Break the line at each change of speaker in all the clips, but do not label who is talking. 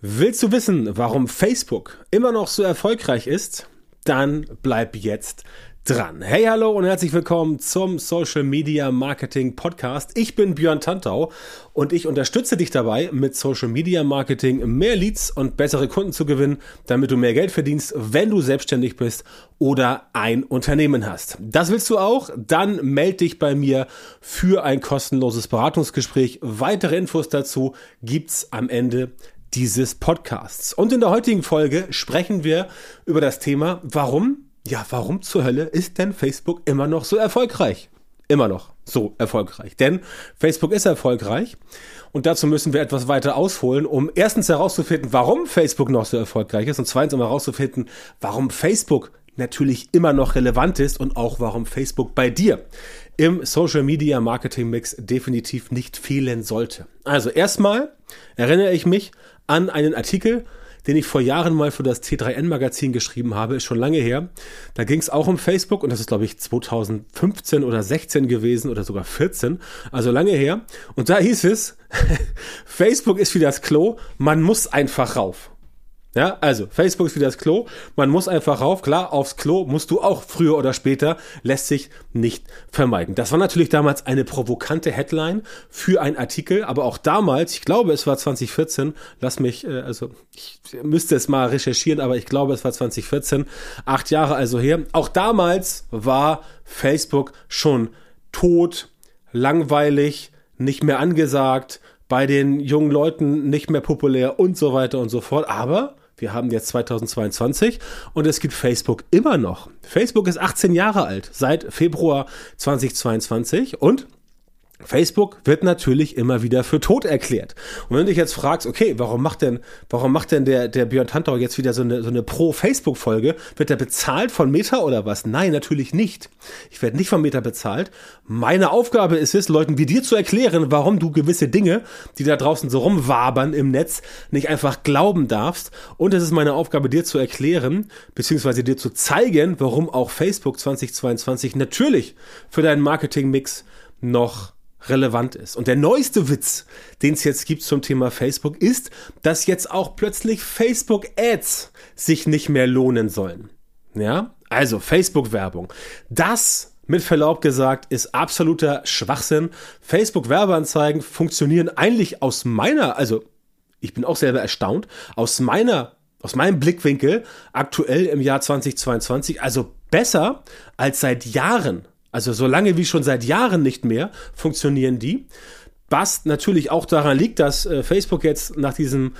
Willst du wissen, warum Facebook immer noch so erfolgreich ist? Dann bleib jetzt dran. Hey, hallo und herzlich willkommen zum Social Media Marketing Podcast. Ich bin Björn Tantau und ich unterstütze dich dabei, mit Social Media Marketing mehr Leads und bessere Kunden zu gewinnen, damit du mehr Geld verdienst, wenn du selbstständig bist oder ein Unternehmen hast. Das willst du auch? Dann melde dich bei mir für ein kostenloses Beratungsgespräch. Weitere Infos dazu gibt's am Ende dieses Podcasts. Und in der heutigen Folge sprechen wir über das Thema, warum, ja, warum zur Hölle ist denn Facebook immer noch so erfolgreich? Immer noch so erfolgreich. Denn Facebook ist erfolgreich und dazu müssen wir etwas weiter ausholen, um erstens herauszufinden, warum Facebook noch so erfolgreich ist und zweitens um herauszufinden, warum Facebook natürlich immer noch relevant ist und auch warum Facebook bei dir im Social Media Marketing Mix definitiv nicht fehlen sollte. Also erstmal erinnere ich mich an einen Artikel, den ich vor Jahren mal für das T3N Magazin geschrieben habe, ist schon lange her. Da ging es auch um Facebook und das ist glaube ich 2015 oder 16 gewesen oder sogar 14, also lange her. Und da hieß es, Facebook ist wie das Klo, man muss einfach rauf. Ja, also Facebook ist wie das Klo. Man muss einfach rauf. Klar, aufs Klo musst du auch früher oder später. Lässt sich nicht vermeiden. Das war natürlich damals eine provokante Headline für einen Artikel. Aber auch damals, ich glaube, es war 2014. Lass mich, äh, also ich müsste es mal recherchieren, aber ich glaube, es war 2014. Acht Jahre also her. Auch damals war Facebook schon tot, langweilig, nicht mehr angesagt bei den jungen Leuten nicht mehr populär und so weiter und so fort. Aber wir haben jetzt 2022 und es gibt Facebook immer noch. Facebook ist 18 Jahre alt, seit Februar 2022 und Facebook wird natürlich immer wieder für tot erklärt. Und wenn du dich jetzt fragst, okay, warum macht denn, warum macht denn der, der Björn Tantau jetzt wieder so eine, so eine Pro-Facebook-Folge? Wird er bezahlt von Meta oder was? Nein, natürlich nicht. Ich werde nicht von Meta bezahlt. Meine Aufgabe ist es, Leuten wie dir zu erklären, warum du gewisse Dinge, die da draußen so rumwabern im Netz, nicht einfach glauben darfst. Und es ist meine Aufgabe, dir zu erklären, beziehungsweise dir zu zeigen, warum auch Facebook 2022 natürlich für deinen Marketing-Mix noch relevant ist. Und der neueste Witz, den es jetzt gibt zum Thema Facebook, ist, dass jetzt auch plötzlich Facebook Ads sich nicht mehr lohnen sollen. Ja, also Facebook Werbung. Das mit Verlaub gesagt, ist absoluter Schwachsinn. Facebook Werbeanzeigen funktionieren eigentlich aus meiner, also ich bin auch selber erstaunt, aus meiner aus meinem Blickwinkel aktuell im Jahr 2022, also besser als seit Jahren also so lange wie schon seit Jahren nicht mehr funktionieren die. Was natürlich auch daran liegt, dass äh, Facebook jetzt nach diesem,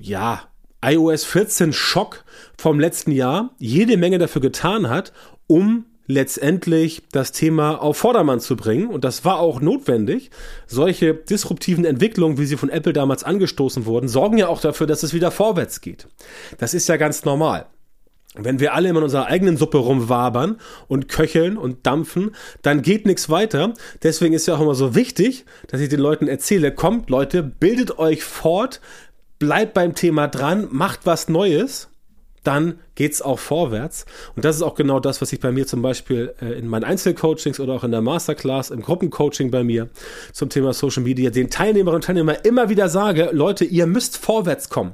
ja, iOS 14 Schock vom letzten Jahr jede Menge dafür getan hat, um letztendlich das Thema auf Vordermann zu bringen. Und das war auch notwendig. Solche disruptiven Entwicklungen, wie sie von Apple damals angestoßen wurden, sorgen ja auch dafür, dass es wieder vorwärts geht. Das ist ja ganz normal. Wenn wir alle immer in unserer eigenen Suppe rumwabern und köcheln und dampfen, dann geht nichts weiter. Deswegen ist ja auch immer so wichtig, dass ich den Leuten erzähle, kommt Leute, bildet euch fort, bleibt beim Thema dran, macht was Neues, dann geht's auch vorwärts. Und das ist auch genau das, was ich bei mir zum Beispiel äh, in meinen Einzelcoachings oder auch in der Masterclass, im Gruppencoaching bei mir zum Thema Social Media den Teilnehmerinnen und Teilnehmern immer wieder sage, Leute, ihr müsst vorwärts kommen.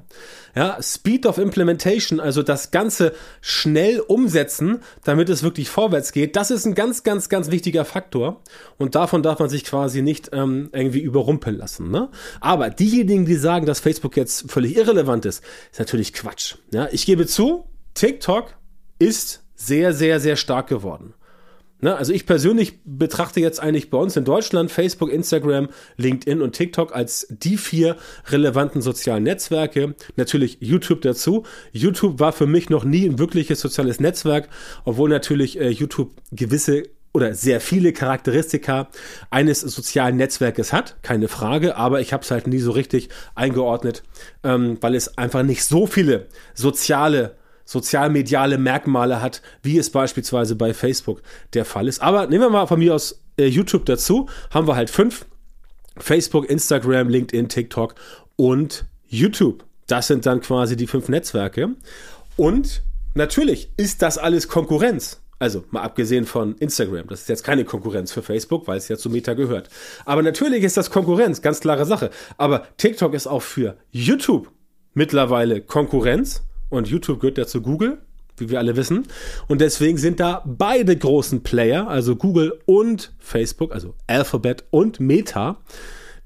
Ja, Speed of Implementation, also das Ganze schnell umsetzen, damit es wirklich vorwärts geht, das ist ein ganz, ganz, ganz wichtiger Faktor. Und davon darf man sich quasi nicht ähm, irgendwie überrumpeln lassen. Ne? Aber diejenigen, die sagen, dass Facebook jetzt völlig irrelevant ist, ist natürlich Quatsch. Ja, ich gebe zu, TikTok ist sehr, sehr, sehr stark geworden. Ne, also ich persönlich betrachte jetzt eigentlich bei uns in Deutschland Facebook, Instagram, LinkedIn und TikTok als die vier relevanten sozialen Netzwerke. Natürlich YouTube dazu. YouTube war für mich noch nie ein wirkliches soziales Netzwerk, obwohl natürlich äh, YouTube gewisse oder sehr viele Charakteristika eines sozialen Netzwerkes hat, keine Frage, aber ich habe es halt nie so richtig eingeordnet, ähm, weil es einfach nicht so viele soziale sozialmediale Merkmale hat, wie es beispielsweise bei Facebook der Fall ist. Aber nehmen wir mal von mir aus äh, YouTube dazu, haben wir halt fünf. Facebook, Instagram, LinkedIn, TikTok und YouTube. Das sind dann quasi die fünf Netzwerke. Und natürlich ist das alles Konkurrenz. Also mal abgesehen von Instagram. Das ist jetzt keine Konkurrenz für Facebook, weil es ja zu Meta gehört. Aber natürlich ist das Konkurrenz, ganz klare Sache. Aber TikTok ist auch für YouTube mittlerweile Konkurrenz und YouTube gehört ja zu Google, wie wir alle wissen. Und deswegen sind da beide großen Player, also Google und Facebook, also Alphabet und Meta,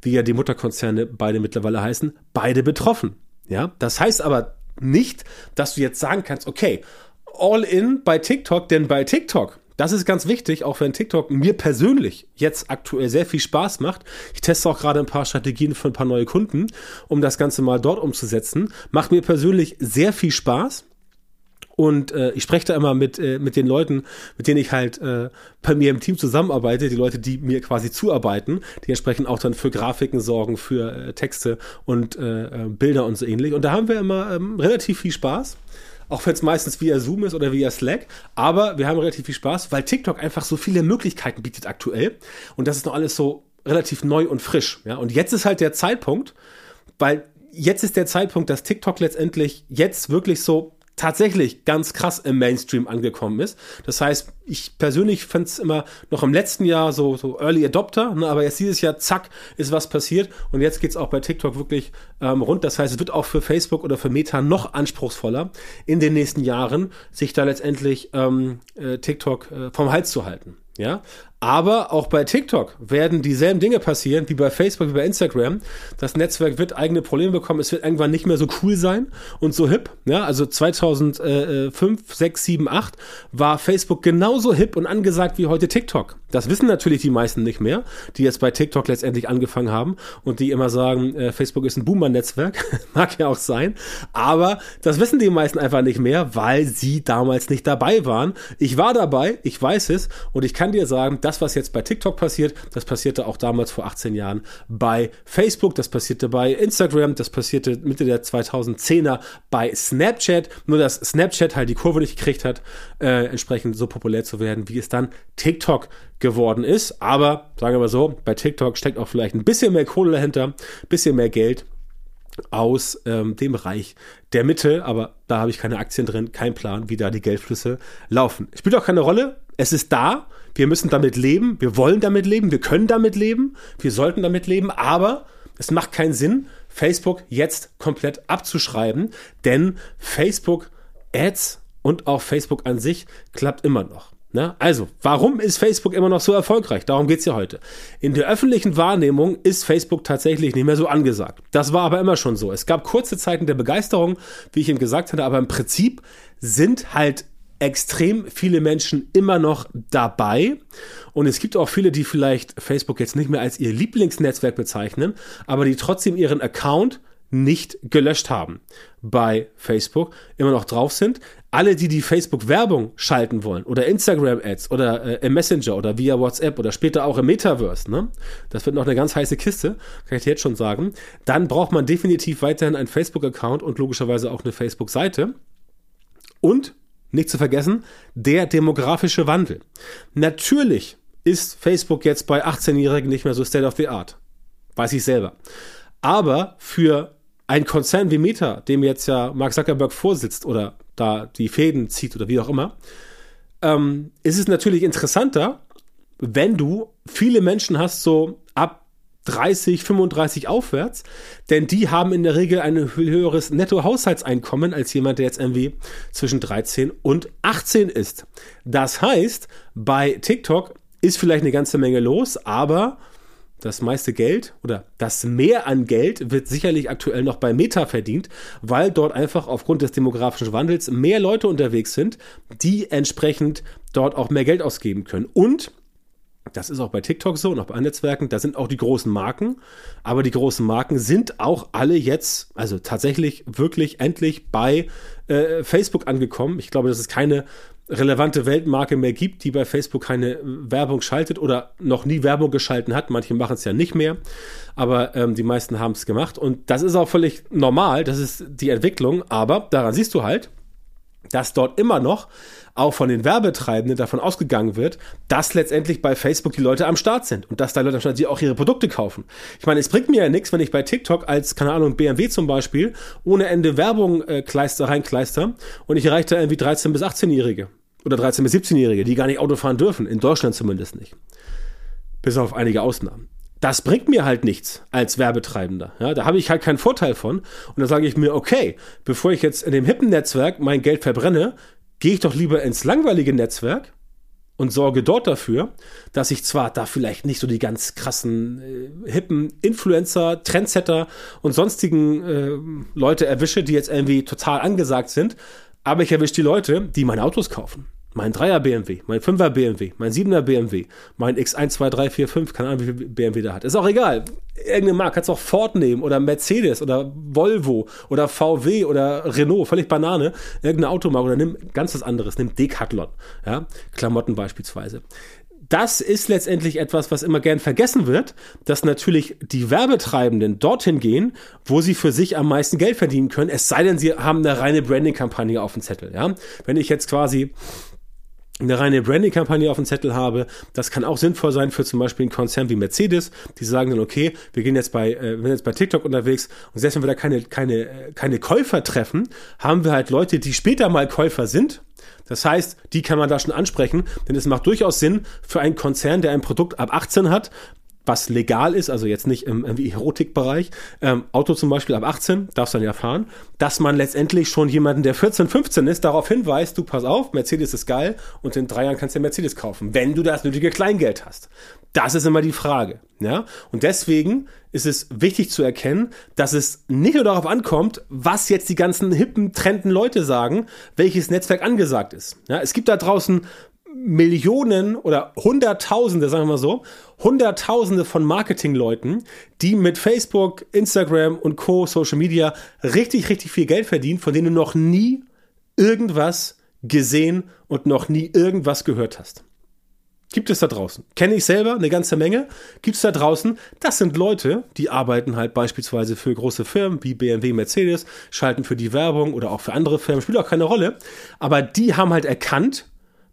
wie ja die Mutterkonzerne beide mittlerweile heißen, beide betroffen. Ja, das heißt aber nicht, dass du jetzt sagen kannst, okay, all in bei TikTok, denn bei TikTok das ist ganz wichtig, auch wenn TikTok mir persönlich jetzt aktuell sehr viel Spaß macht. Ich teste auch gerade ein paar Strategien für ein paar neue Kunden, um das Ganze mal dort umzusetzen. Macht mir persönlich sehr viel Spaß. Und äh, ich spreche da immer mit, äh, mit den Leuten, mit denen ich halt äh, bei mir im Team zusammenarbeite, die Leute, die mir quasi zuarbeiten, die entsprechend auch dann für Grafiken sorgen, für äh, Texte und äh, äh Bilder und so ähnlich. Und da haben wir immer ähm, relativ viel Spaß auch wenn es meistens via Zoom ist oder via Slack. Aber wir haben relativ viel Spaß, weil TikTok einfach so viele Möglichkeiten bietet aktuell. Und das ist noch alles so relativ neu und frisch. Ja? Und jetzt ist halt der Zeitpunkt, weil jetzt ist der Zeitpunkt, dass TikTok letztendlich jetzt wirklich so tatsächlich ganz krass im Mainstream angekommen ist. Das heißt, ich persönlich fand es immer noch im letzten Jahr so, so Early Adopter, ne, aber jetzt dieses Jahr, zack, ist was passiert und jetzt geht's auch bei TikTok wirklich ähm, rund. Das heißt, es wird auch für Facebook oder für Meta noch anspruchsvoller in den nächsten Jahren, sich da letztendlich ähm, äh, TikTok äh, vom Hals zu halten. Ja, aber auch bei TikTok werden dieselben Dinge passieren wie bei Facebook, wie bei Instagram. Das Netzwerk wird eigene Probleme bekommen. Es wird irgendwann nicht mehr so cool sein und so hip. Ja, also 2005, 6, 7, 8 war Facebook genauso hip und angesagt wie heute TikTok. Das wissen natürlich die meisten nicht mehr, die jetzt bei TikTok letztendlich angefangen haben und die immer sagen, äh, Facebook ist ein Boomer-Netzwerk. Mag ja auch sein. Aber das wissen die meisten einfach nicht mehr, weil sie damals nicht dabei waren. Ich war dabei, ich weiß es und ich kann dir sagen, das, was jetzt bei TikTok passiert, das passierte auch damals vor 18 Jahren bei Facebook, das passierte bei Instagram, das passierte Mitte der 2010er bei Snapchat. Nur dass Snapchat halt die Kurve nicht gekriegt hat, äh, entsprechend so populär zu werden, wie es dann TikTok geworden ist. Aber sagen wir mal so, bei TikTok steckt auch vielleicht ein bisschen mehr Kohle dahinter, ein bisschen mehr Geld aus ähm, dem Reich der Mitte, aber da habe ich keine Aktien drin, kein Plan, wie da die Geldflüsse laufen. Spielt auch keine Rolle. Es ist da. Wir müssen damit leben. Wir wollen damit leben. Wir können damit leben. Wir sollten damit leben. Aber es macht keinen Sinn, Facebook jetzt komplett abzuschreiben, denn Facebook Ads und auch Facebook an sich klappt immer noch. Na, also, warum ist Facebook immer noch so erfolgreich? Darum geht's ja heute. In der öffentlichen Wahrnehmung ist Facebook tatsächlich nicht mehr so angesagt. Das war aber immer schon so. Es gab kurze Zeiten der Begeisterung, wie ich ihm gesagt hatte, aber im Prinzip sind halt extrem viele Menschen immer noch dabei. Und es gibt auch viele, die vielleicht Facebook jetzt nicht mehr als ihr Lieblingsnetzwerk bezeichnen, aber die trotzdem ihren Account nicht gelöscht haben bei Facebook, immer noch drauf sind. Alle, die die Facebook-Werbung schalten wollen oder Instagram-Ads oder äh, im Messenger oder via WhatsApp oder später auch im Metaverse, ne? das wird noch eine ganz heiße Kiste, kann ich dir jetzt schon sagen, dann braucht man definitiv weiterhin einen Facebook-Account und logischerweise auch eine Facebook-Seite. Und, nicht zu vergessen, der demografische Wandel. Natürlich ist Facebook jetzt bei 18-Jährigen nicht mehr so State of the Art. Weiß ich selber. Aber für ein Konzern wie Meta, dem jetzt ja Mark Zuckerberg vorsitzt oder da die Fäden zieht oder wie auch immer, ähm, ist es natürlich interessanter, wenn du viele Menschen hast, so ab 30, 35 aufwärts, denn die haben in der Regel ein höheres Nettohaushaltseinkommen als jemand, der jetzt irgendwie zwischen 13 und 18 ist. Das heißt, bei TikTok ist vielleicht eine ganze Menge los, aber das meiste Geld oder das Mehr an Geld wird sicherlich aktuell noch bei Meta verdient, weil dort einfach aufgrund des demografischen Wandels mehr Leute unterwegs sind, die entsprechend dort auch mehr Geld ausgeben können. Und das ist auch bei TikTok so und auch bei anderen Netzwerken. Da sind auch die großen Marken. Aber die großen Marken sind auch alle jetzt, also tatsächlich wirklich endlich bei äh, Facebook angekommen. Ich glaube, dass es keine relevante Weltmarke mehr gibt, die bei Facebook keine Werbung schaltet oder noch nie Werbung geschalten hat. Manche machen es ja nicht mehr, aber ähm, die meisten haben es gemacht. Und das ist auch völlig normal. Das ist die Entwicklung. Aber daran siehst du halt, dass dort immer noch auch von den Werbetreibenden davon ausgegangen wird, dass letztendlich bei Facebook die Leute am Start sind und dass da Leute am Start sind, die auch ihre Produkte kaufen. Ich meine, es bringt mir ja nichts, wenn ich bei TikTok als, keine Ahnung, BMW zum Beispiel, ohne Ende Werbung äh, kleister, reinkleister und ich erreiche da irgendwie 13- bis 18-Jährige oder 13- bis 17-Jährige, die gar nicht Auto fahren dürfen, in Deutschland zumindest nicht. Bis auf einige Ausnahmen. Das bringt mir halt nichts als Werbetreibender. Ja, da habe ich halt keinen Vorteil von. Und da sage ich mir, okay, bevor ich jetzt in dem hippen Netzwerk mein Geld verbrenne, gehe ich doch lieber ins langweilige Netzwerk und sorge dort dafür, dass ich zwar da vielleicht nicht so die ganz krassen, äh, hippen Influencer, Trendsetter und sonstigen äh, Leute erwische, die jetzt irgendwie total angesagt sind, aber ich erwische die Leute, die meine Autos kaufen mein 3er BMW, mein 5er BMW, mein 7er BMW, mein X1, 2, 3, 4, 5, keine Ahnung, wie viel BMW der hat. Ist auch egal. Irgendeine Marke, kannst auch Ford nehmen oder Mercedes oder Volvo oder VW oder Renault, völlig Banane. Irgendeine Automarke oder nimm ganz was anderes, nimm Decathlon, ja, Klamotten beispielsweise. Das ist letztendlich etwas, was immer gern vergessen wird, dass natürlich die Werbetreibenden dorthin gehen, wo sie für sich am meisten Geld verdienen können, es sei denn, sie haben eine reine Branding-Kampagne auf dem Zettel, ja. Wenn ich jetzt quasi eine reine Branding-Kampagne auf dem Zettel habe. Das kann auch sinnvoll sein für zum Beispiel einen Konzern wie Mercedes. Die sagen dann, okay, wir gehen jetzt bei, äh, wir jetzt bei TikTok unterwegs und selbst wenn wir da keine, keine, äh, keine Käufer treffen, haben wir halt Leute, die später mal Käufer sind. Das heißt, die kann man da schon ansprechen, denn es macht durchaus Sinn für einen Konzern, der ein Produkt ab 18 hat, was legal ist, also jetzt nicht im, im Erotikbereich, ähm, Auto zum Beispiel ab 18, darfst dann ja fahren, dass man letztendlich schon jemanden, der 14, 15 ist, darauf hinweist, du pass auf, Mercedes ist geil und in drei Jahren kannst du Mercedes kaufen, wenn du das nötige Kleingeld hast. Das ist immer die Frage. Ja? Und deswegen ist es wichtig zu erkennen, dass es nicht nur darauf ankommt, was jetzt die ganzen hippen, trenden Leute sagen, welches Netzwerk angesagt ist. Ja? Es gibt da draußen Millionen oder Hunderttausende, sagen wir mal so, Hunderttausende von Marketingleuten, die mit Facebook, Instagram und Co. Social Media richtig, richtig viel Geld verdienen, von denen du noch nie irgendwas gesehen und noch nie irgendwas gehört hast. Gibt es da draußen. Kenne ich selber eine ganze Menge. Gibt es da draußen. Das sind Leute, die arbeiten halt beispielsweise für große Firmen wie BMW, Mercedes, schalten für die Werbung oder auch für andere Firmen, spielt auch keine Rolle. Aber die haben halt erkannt,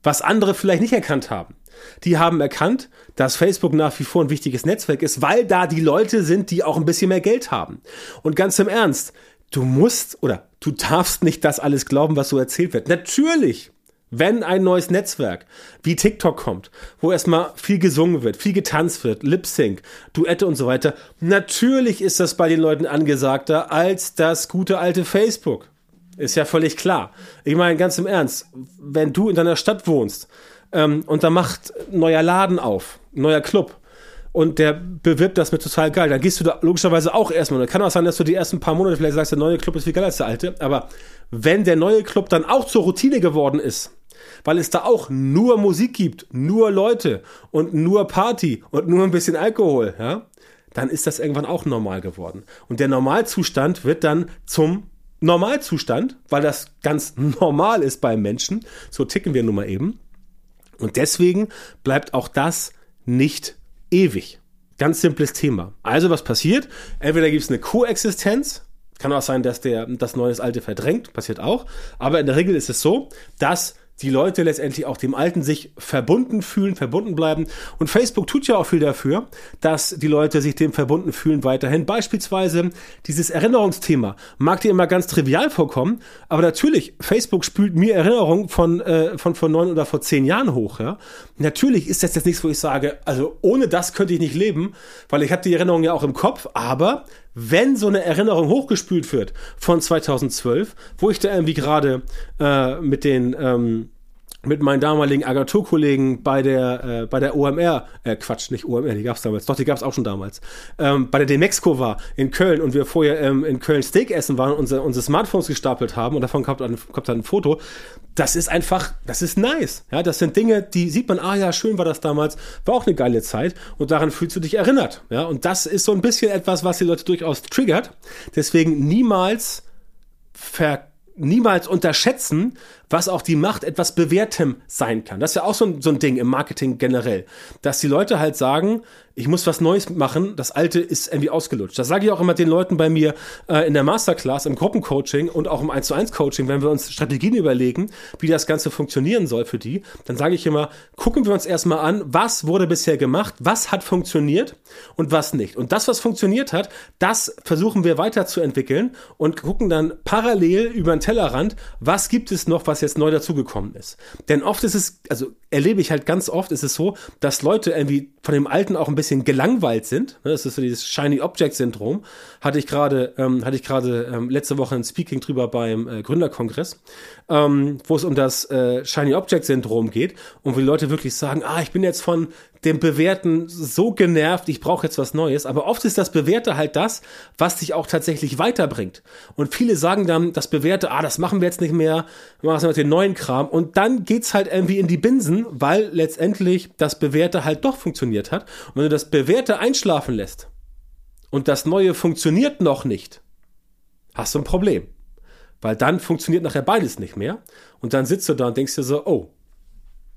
was andere vielleicht nicht erkannt haben. Die haben erkannt, dass Facebook nach wie vor ein wichtiges Netzwerk ist, weil da die Leute sind, die auch ein bisschen mehr Geld haben. Und ganz im Ernst, du musst oder du darfst nicht das alles glauben, was so erzählt wird. Natürlich, wenn ein neues Netzwerk wie TikTok kommt, wo erstmal viel gesungen wird, viel getanzt wird, Lip Sync, Duette und so weiter, natürlich ist das bei den Leuten angesagter als das gute alte Facebook. Ist ja völlig klar. Ich meine, ganz im Ernst, wenn du in deiner Stadt wohnst ähm, und da macht ein neuer Laden auf, ein neuer Club und der bewirbt das mit total geil, dann gehst du da logischerweise auch erstmal. Und kann auch sein, dass du die ersten paar Monate vielleicht sagst, der neue Club ist viel geiler als der alte. Aber wenn der neue Club dann auch zur Routine geworden ist, weil es da auch nur Musik gibt, nur Leute und nur Party und nur ein bisschen Alkohol, ja, dann ist das irgendwann auch normal geworden. Und der Normalzustand wird dann zum Normalzustand, weil das ganz normal ist beim Menschen. So ticken wir nun mal eben. Und deswegen bleibt auch das nicht ewig. Ganz simples Thema. Also was passiert? Entweder gibt es eine Koexistenz. Kann auch sein, dass der das Neue Alte verdrängt. Passiert auch. Aber in der Regel ist es so, dass die Leute letztendlich auch dem Alten sich verbunden fühlen, verbunden bleiben. Und Facebook tut ja auch viel dafür, dass die Leute sich dem verbunden fühlen weiterhin. Beispielsweise dieses Erinnerungsthema mag dir immer ganz trivial vorkommen, aber natürlich, Facebook spült mir Erinnerungen von, äh, von vor neun oder vor zehn Jahren hoch. Ja? Natürlich ist das jetzt nichts, wo ich sage, also ohne das könnte ich nicht leben, weil ich habe die Erinnerung ja auch im Kopf, aber wenn so eine Erinnerung hochgespült wird von 2012, wo ich da irgendwie gerade äh, mit den ähm, mit meinen damaligen Agenturkollegen bei der äh, bei der OMR, äh, Quatsch, nicht OMR, die gab's damals, doch, die gab's auch schon damals, ähm, bei der Demexco war in Köln und wir vorher ähm, in Köln Steak essen waren und unsere, unsere Smartphones gestapelt haben und davon kommt, ein, kommt dann ein Foto. Das ist einfach, das ist nice. Ja, das sind Dinge, die sieht man, ah ja, schön war das damals, war auch eine geile Zeit und daran fühlst du dich erinnert. Ja, und das ist so ein bisschen etwas, was die Leute durchaus triggert. Deswegen niemals ver niemals unterschätzen, was auch die Macht etwas Bewährtem sein kann. Das ist ja auch so ein, so ein Ding im Marketing generell, dass die Leute halt sagen, ich muss was Neues machen, das Alte ist irgendwie ausgelutscht. Das sage ich auch immer den Leuten bei mir äh, in der Masterclass, im Gruppencoaching und auch im 1 zu 1 Coaching, wenn wir uns Strategien überlegen, wie das Ganze funktionieren soll für die, dann sage ich immer, gucken wir uns erstmal an, was wurde bisher gemacht, was hat funktioniert und was nicht. Und das, was funktioniert hat, das versuchen wir weiterzuentwickeln und gucken dann parallel über den Tellerrand, was gibt es noch, was jetzt neu dazugekommen ist. Denn oft ist es, also erlebe ich halt ganz oft, ist es so, dass Leute irgendwie von dem Alten auch ein bisschen gelangweilt sind. Ne, das ist so dieses Shiny Object Syndrom. Hatte ich gerade, ähm, hatte ich gerade ähm, letzte Woche ein Speaking drüber beim äh, Gründerkongress, ähm, wo es um das äh, Shiny Object Syndrom geht und wo die Leute wirklich sagen, ah, ich bin jetzt von dem Bewerten so genervt, ich brauche jetzt was Neues. Aber oft ist das Bewährte halt das, was dich auch tatsächlich weiterbringt. Und viele sagen dann, das Bewährte, ah, das machen wir jetzt nicht mehr, wir machen jetzt den neuen Kram. Und dann geht's halt irgendwie in die Binsen, weil letztendlich das Bewährte halt doch funktioniert hat. Und wenn du das Bewährte einschlafen lässt und das Neue funktioniert noch nicht, hast du ein Problem. Weil dann funktioniert nachher beides nicht mehr. Und dann sitzt du da und denkst dir so, oh,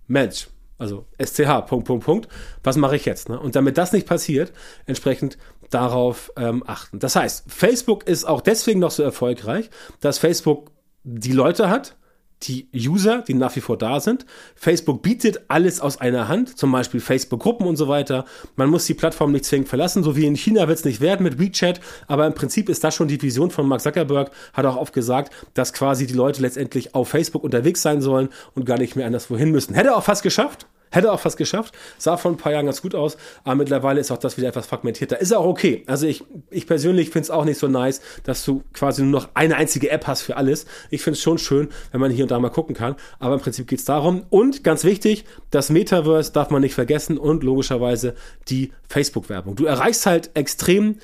Mensch, also SCH, Punkt, Punkt, Punkt. Was mache ich jetzt? Ne? Und damit das nicht passiert, entsprechend darauf ähm, achten. Das heißt, Facebook ist auch deswegen noch so erfolgreich, dass Facebook die Leute hat, die User, die nach wie vor da sind. Facebook bietet alles aus einer Hand, zum Beispiel Facebook-Gruppen und so weiter. Man muss die Plattform nicht zwingend verlassen, so wie in China wird es nicht werden mit WeChat, aber im Prinzip ist das schon die Vision von Mark Zuckerberg, hat auch oft gesagt, dass quasi die Leute letztendlich auf Facebook unterwegs sein sollen und gar nicht mehr anderswohin müssen. Hätte er auch fast geschafft, Hätte auch fast geschafft. Sah vor ein paar Jahren ganz gut aus, aber mittlerweile ist auch das wieder etwas fragmentierter. Ist auch okay. Also ich, ich persönlich finde es auch nicht so nice, dass du quasi nur noch eine einzige App hast für alles. Ich finde es schon schön, wenn man hier und da mal gucken kann. Aber im Prinzip geht es darum. Und ganz wichtig, das Metaverse darf man nicht vergessen und logischerweise die Facebook-Werbung. Du erreichst halt extrem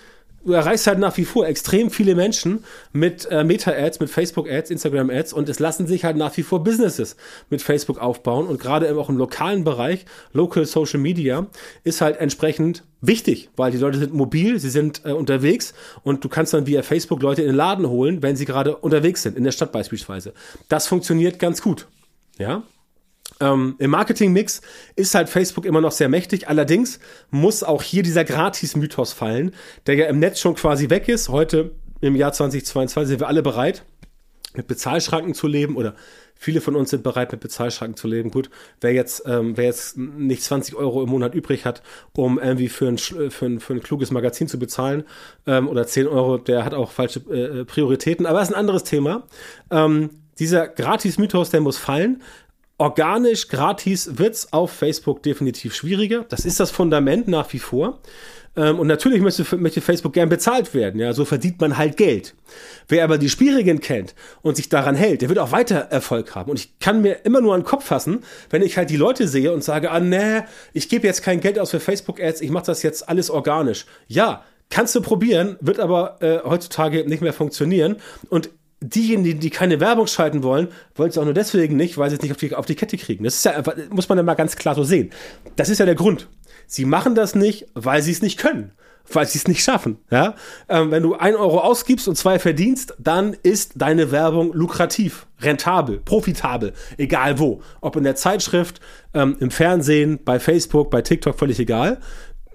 du erreichst halt nach wie vor extrem viele Menschen mit äh, Meta-Ads, mit Facebook-Ads, Instagram-Ads und es lassen sich halt nach wie vor Businesses mit Facebook aufbauen und gerade auch im lokalen Bereich, Local Social Media, ist halt entsprechend wichtig, weil die Leute sind mobil, sie sind äh, unterwegs und du kannst dann via Facebook Leute in den Laden holen, wenn sie gerade unterwegs sind, in der Stadt beispielsweise. Das funktioniert ganz gut. Ja, ähm, Im Marketing-Mix ist halt Facebook immer noch sehr mächtig. Allerdings muss auch hier dieser Gratis-Mythos fallen, der ja im Netz schon quasi weg ist. Heute im Jahr 2022 sind wir alle bereit, mit Bezahlschranken zu leben oder viele von uns sind bereit, mit Bezahlschranken zu leben. Gut, wer jetzt, ähm, wer jetzt nicht 20 Euro im Monat übrig hat, um irgendwie für ein, für ein, für ein kluges Magazin zu bezahlen ähm, oder 10 Euro, der hat auch falsche äh, Prioritäten. Aber das ist ein anderes Thema. Ähm, dieser Gratis-Mythos, der muss fallen. Organisch, gratis wird's auf Facebook definitiv schwieriger. Das ist das Fundament nach wie vor. Ähm, und natürlich möchte, möchte Facebook gern bezahlt werden. Ja, so verdient man halt Geld. Wer aber die Spielregeln kennt und sich daran hält, der wird auch weiter Erfolg haben. Und ich kann mir immer nur an den Kopf fassen, wenn ich halt die Leute sehe und sage, ah, nee, ich gebe jetzt kein Geld aus für Facebook-Ads, ich mache das jetzt alles organisch. Ja, kannst du probieren, wird aber äh, heutzutage nicht mehr funktionieren. Und diejenigen, die keine Werbung schalten wollen, wollen es auch nur deswegen nicht, weil sie es nicht auf die, auf die Kette kriegen. Das ist ja muss man ja mal ganz klar so sehen. Das ist ja der Grund. Sie machen das nicht, weil sie es nicht können, weil sie es nicht schaffen. Ja? Ähm, wenn du ein Euro ausgibst und zwei verdienst, dann ist deine Werbung lukrativ, rentabel, profitabel, egal wo. Ob in der Zeitschrift, ähm, im Fernsehen, bei Facebook, bei TikTok, völlig egal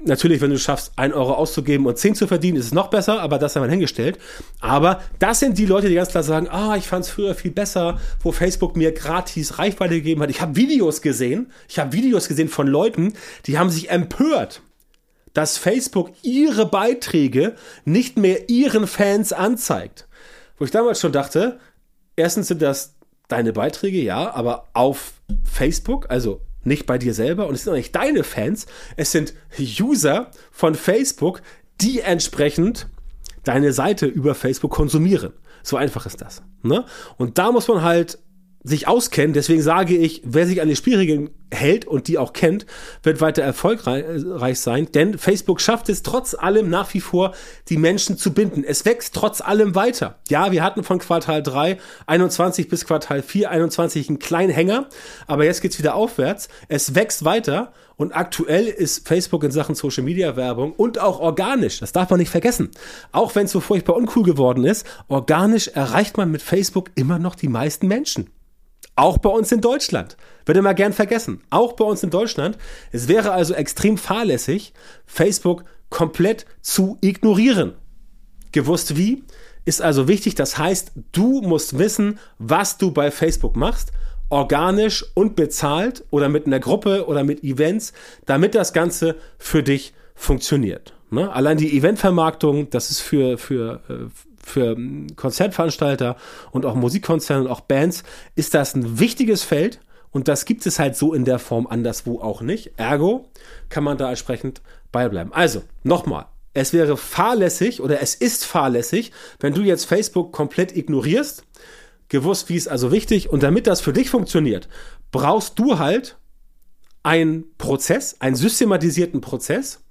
natürlich, wenn du schaffst, ein Euro auszugeben und zehn zu verdienen, ist es noch besser, aber das haben wir hingestellt. Aber das sind die Leute, die ganz klar sagen, ah, ich fand es früher viel besser, wo Facebook mir gratis Reichweite gegeben hat. Ich habe Videos gesehen, ich habe Videos gesehen von Leuten, die haben sich empört, dass Facebook ihre Beiträge nicht mehr ihren Fans anzeigt. Wo ich damals schon dachte, erstens sind das deine Beiträge, ja, aber auf Facebook, also nicht bei dir selber und es sind auch nicht deine Fans, es sind User von Facebook, die entsprechend deine Seite über Facebook konsumieren. So einfach ist das. Ne? Und da muss man halt sich auskennen. Deswegen sage ich, wer sich an die Spielregeln hält und die auch kennt, wird weiter erfolgreich sein. Denn Facebook schafft es trotz allem nach wie vor, die Menschen zu binden. Es wächst trotz allem weiter. Ja, wir hatten von Quartal 3, 21 bis Quartal 4, 21 einen kleinen Hänger. Aber jetzt geht's wieder aufwärts. Es wächst weiter. Und aktuell ist Facebook in Sachen Social Media Werbung und auch organisch, das darf man nicht vergessen. Auch wenn es so furchtbar uncool geworden ist, organisch erreicht man mit Facebook immer noch die meisten Menschen. Auch bei uns in Deutschland. Wird immer gern vergessen. Auch bei uns in Deutschland. Es wäre also extrem fahrlässig, Facebook komplett zu ignorieren. Gewusst wie? Ist also wichtig. Das heißt, du musst wissen, was du bei Facebook machst. Organisch und bezahlt oder mit einer Gruppe oder mit Events, damit das Ganze für dich funktioniert. Ne? Allein die Eventvermarktung, das ist für, für, äh, für Konzertveranstalter und auch Musikkonzerne und auch Bands ist das ein wichtiges Feld Und das gibt es halt so in der Form anderswo auch nicht. Ergo kann man da entsprechend beibleiben. Also, nochmal. Es wäre fahrlässig oder es ist fahrlässig, wenn du jetzt Facebook komplett ignorierst, gewusst, wie es also wichtig und damit das für dich funktioniert, brauchst du halt einen Prozess, einen systematisierten Prozess,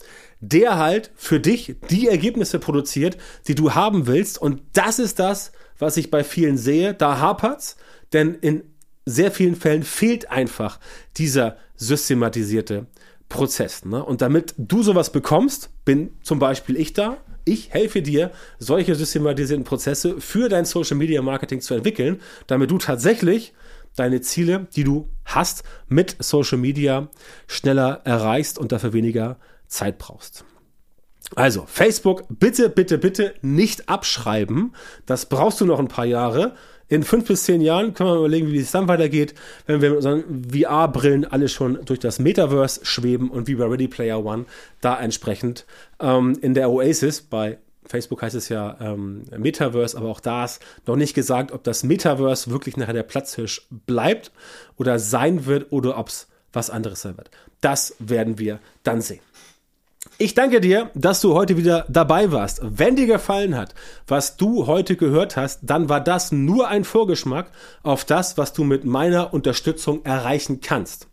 der halt für dich die Ergebnisse produziert, die du haben willst. Und das ist das, was ich bei vielen sehe. Da hapert's, denn in sehr vielen Fällen fehlt einfach dieser systematisierte Prozess. Ne? Und damit du sowas bekommst, bin zum Beispiel ich da. Ich helfe dir, solche systematisierten Prozesse für dein Social Media Marketing zu entwickeln, damit du tatsächlich deine Ziele, die du hast, mit Social Media schneller erreichst und dafür weniger Zeit brauchst. Also, Facebook, bitte, bitte, bitte nicht abschreiben. Das brauchst du noch ein paar Jahre. In fünf bis zehn Jahren können wir überlegen, wie es dann weitergeht, wenn wir mit unseren VR-Brillen alle schon durch das Metaverse schweben und wie bei Ready Player One da entsprechend ähm, in der Oasis bei Facebook heißt es ja ähm, Metaverse, aber auch da ist noch nicht gesagt, ob das Metaverse wirklich nachher der Platzhirsch bleibt oder sein wird oder ob es was anderes sein wird. Das werden wir dann sehen. Ich danke dir, dass du heute wieder dabei warst. Wenn dir gefallen hat, was du heute gehört hast, dann war das nur ein Vorgeschmack auf das, was du mit meiner Unterstützung erreichen kannst.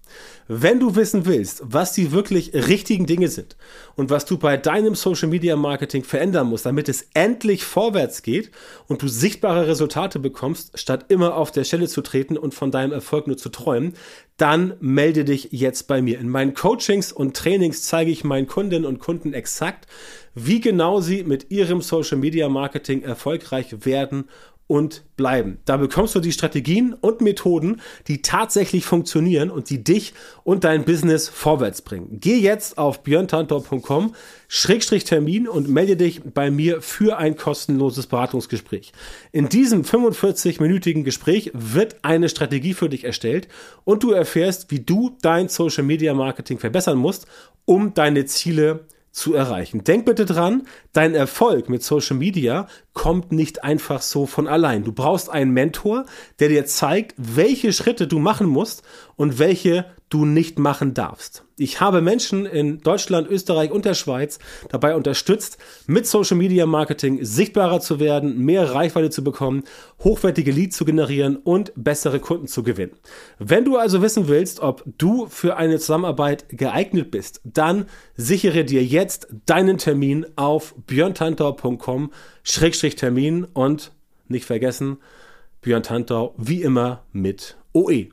Wenn du wissen willst, was die wirklich richtigen Dinge sind und was du bei deinem Social Media Marketing verändern musst, damit es endlich vorwärts geht und du sichtbare Resultate bekommst, statt immer auf der Stelle zu treten und von deinem Erfolg nur zu träumen, dann melde dich jetzt bei mir. In meinen Coachings und Trainings zeige ich meinen Kundinnen und Kunden exakt, wie genau sie mit ihrem Social Media Marketing erfolgreich werden und bleiben. Da bekommst du die Strategien und Methoden, die tatsächlich funktionieren und die dich und dein Business vorwärts bringen. Geh jetzt auf björntantor.com Schrägstrich Termin und melde dich bei mir für ein kostenloses Beratungsgespräch. In diesem 45-minütigen Gespräch wird eine Strategie für dich erstellt und du erfährst, wie du dein Social Media Marketing verbessern musst, um deine Ziele zu zu erreichen. Denk bitte dran, dein Erfolg mit Social Media kommt nicht einfach so von allein. Du brauchst einen Mentor, der dir zeigt, welche Schritte du machen musst und welche du nicht machen darfst. Ich habe Menschen in Deutschland, Österreich und der Schweiz dabei unterstützt, mit Social Media Marketing sichtbarer zu werden, mehr Reichweite zu bekommen, hochwertige Leads zu generieren und bessere Kunden zu gewinnen. Wenn du also wissen willst, ob du für eine Zusammenarbeit geeignet bist, dann sichere dir jetzt deinen Termin auf björntantau.com-termin und nicht vergessen, Björn Tantau wie immer mit OE.